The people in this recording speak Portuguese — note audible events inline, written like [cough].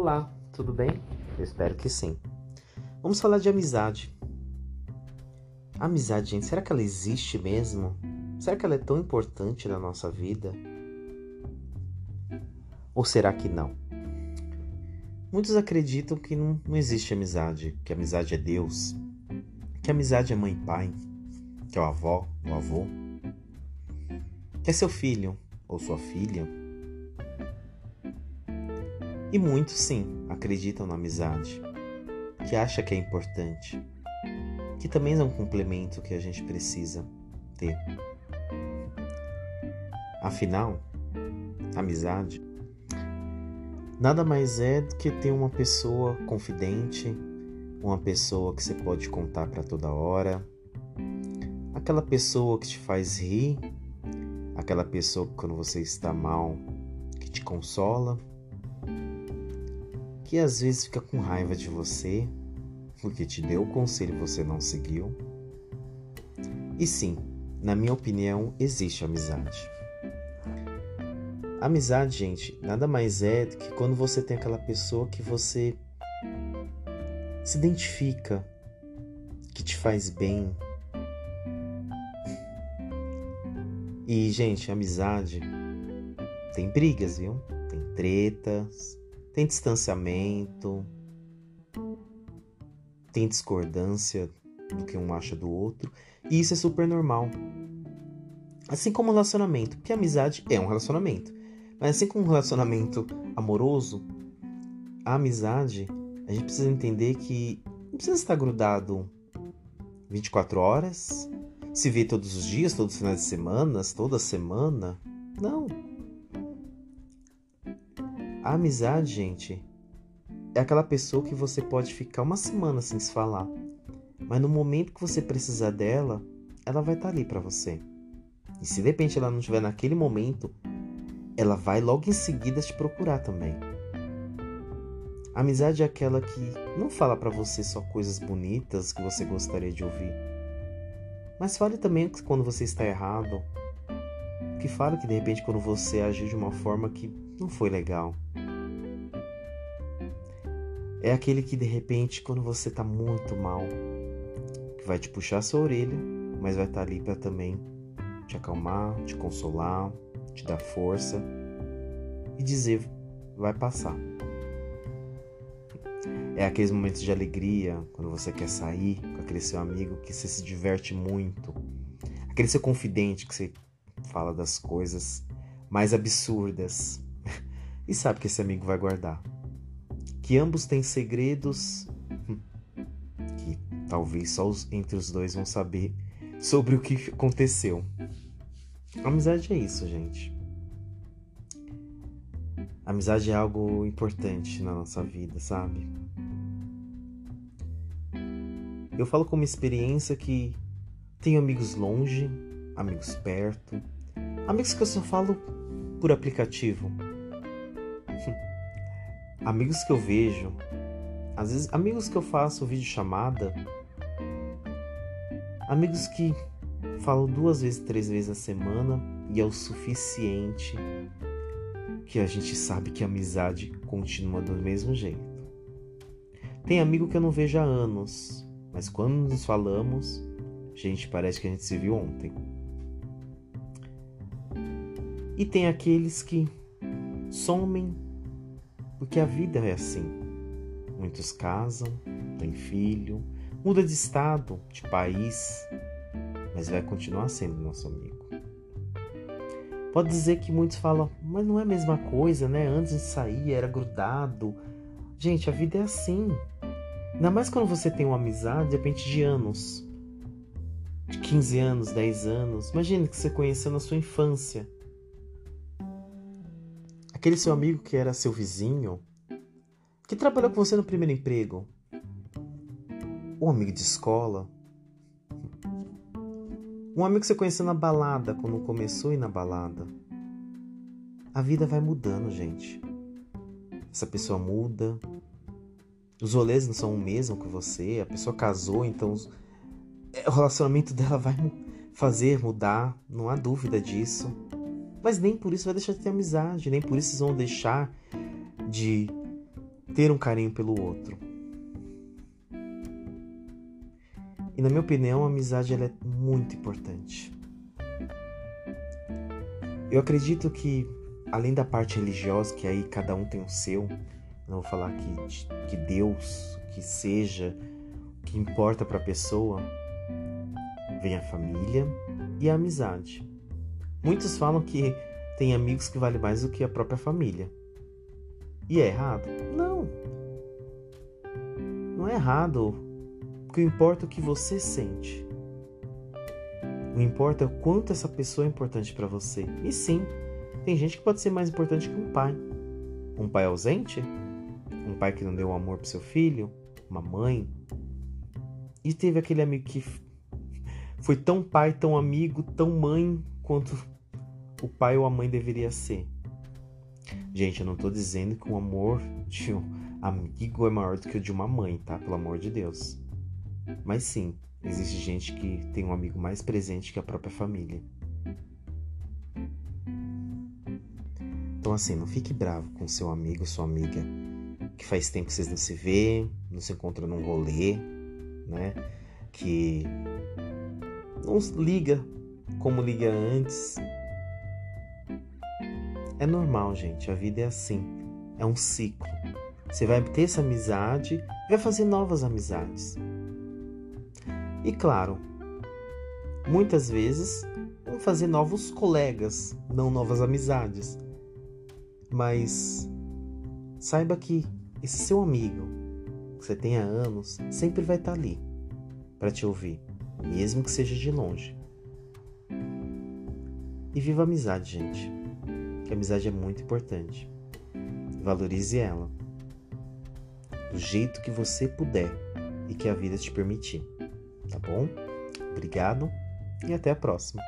Olá, tudo bem? Eu espero que sim. Vamos falar de amizade. Amizade, gente, será que ela existe mesmo? Será que ela é tão importante na nossa vida? Ou será que não? Muitos acreditam que não, não existe amizade, que amizade é Deus, que amizade é mãe e pai, que é o avó, o avô, que é seu filho ou sua filha. E muitos, sim, acreditam na amizade, que acha que é importante, que também é um complemento que a gente precisa ter. Afinal, amizade nada mais é do que ter uma pessoa confidente, uma pessoa que você pode contar para toda hora, aquela pessoa que te faz rir, aquela pessoa que quando você está mal, que te consola que às vezes fica com raiva de você porque te deu o conselho e você não seguiu. E sim, na minha opinião, existe amizade. Amizade, gente, nada mais é do que quando você tem aquela pessoa que você se identifica, que te faz bem. E, gente, amizade tem brigas, viu? Tem tretas, tem distanciamento, tem discordância do que um acha do outro, e isso é super normal. Assim como relacionamento, porque amizade é um relacionamento. Mas assim como um relacionamento amoroso, a amizade, a gente precisa entender que não precisa estar grudado 24 horas, se ver todos os dias, todos os finais de semana, toda semana. Não. A amizade, gente, é aquela pessoa que você pode ficar uma semana sem se falar, mas no momento que você precisar dela, ela vai estar ali para você. E se de repente ela não estiver naquele momento, ela vai logo em seguida te procurar também. A amizade é aquela que não fala para você só coisas bonitas que você gostaria de ouvir, mas fale também quando você está errado, que fala que de repente quando você agiu de uma forma que não foi legal. É aquele que de repente, quando você tá muito mal, que vai te puxar a sua orelha, mas vai estar tá ali para também te acalmar, te consolar, te dar força e dizer: vai passar. É aqueles momentos de alegria, quando você quer sair com aquele seu amigo que você se diverte muito. Aquele seu confidente que você fala das coisas mais absurdas [laughs] e sabe que esse amigo vai guardar. Que ambos têm segredos que talvez só os, entre os dois vão saber sobre o que aconteceu. amizade é isso, gente. amizade é algo importante na nossa vida, sabe? Eu falo como experiência que tenho amigos longe, amigos perto, amigos que eu só falo por aplicativo amigos que eu vejo, às vezes amigos que eu faço vídeo chamada, amigos que falo duas vezes, três vezes na semana e é o suficiente que a gente sabe que a amizade continua do mesmo jeito. Tem amigo que eu não vejo há anos, mas quando nos falamos, gente, parece que a gente se viu ontem. E tem aqueles que somem porque a vida é assim. Muitos casam, têm filho, muda de estado, de país, mas vai continuar sendo nosso amigo. Pode dizer que muitos falam, mas não é a mesma coisa, né? Antes de sair era grudado. Gente, a vida é assim. Ainda mais quando você tem uma amizade, de repente, de anos. De 15 anos, 10 anos. Imagina que você conheceu na sua infância. Aquele seu amigo que era seu vizinho, que trabalhou com você no primeiro emprego, um amigo de escola, um amigo que você conheceu na balada, quando começou ir na balada. A vida vai mudando, gente. Essa pessoa muda. Os rolês não são o mesmo que você. A pessoa casou, então o relacionamento [laughs] dela vai fazer mudar, não há dúvida disso. Mas nem por isso vai deixar de ter amizade, nem por isso vocês vão deixar de ter um carinho pelo outro. E na minha opinião, a amizade ela é muito importante. Eu acredito que, além da parte religiosa, que aí cada um tem o seu, não vou falar que, que Deus, que seja, que importa para a pessoa, vem a família e a amizade. Muitos falam que tem amigos que valem mais do que a própria família. E é errado? Não. Não é errado. O que importa é o que você sente. O importa é o quanto essa pessoa é importante para você. E sim, tem gente que pode ser mais importante que um pai. Um pai ausente? Um pai que não deu amor pro seu filho? Uma mãe? E teve aquele amigo que foi tão pai, tão amigo, tão mãe quanto o pai ou a mãe deveria ser. Gente, eu não tô dizendo que o amor de um amigo é maior do que o de uma mãe, tá? Pelo amor de Deus. Mas sim, existe gente que tem um amigo mais presente que a própria família. Então assim, não fique bravo com seu amigo, sua amiga, que faz tempo que vocês não se vê, não se encontram num rolê, né? Que não liga como liga antes, é normal, gente. A vida é assim. É um ciclo. Você vai ter essa amizade vai fazer novas amizades. E claro, muitas vezes vão fazer novos colegas, não novas amizades. Mas saiba que esse seu amigo, que você tem há anos, sempre vai estar ali para te ouvir, mesmo que seja de longe. E viva a amizade, gente que a amizade é muito importante. Valorize ela do jeito que você puder e que a vida te permitir. Tá bom? Obrigado e até a próxima.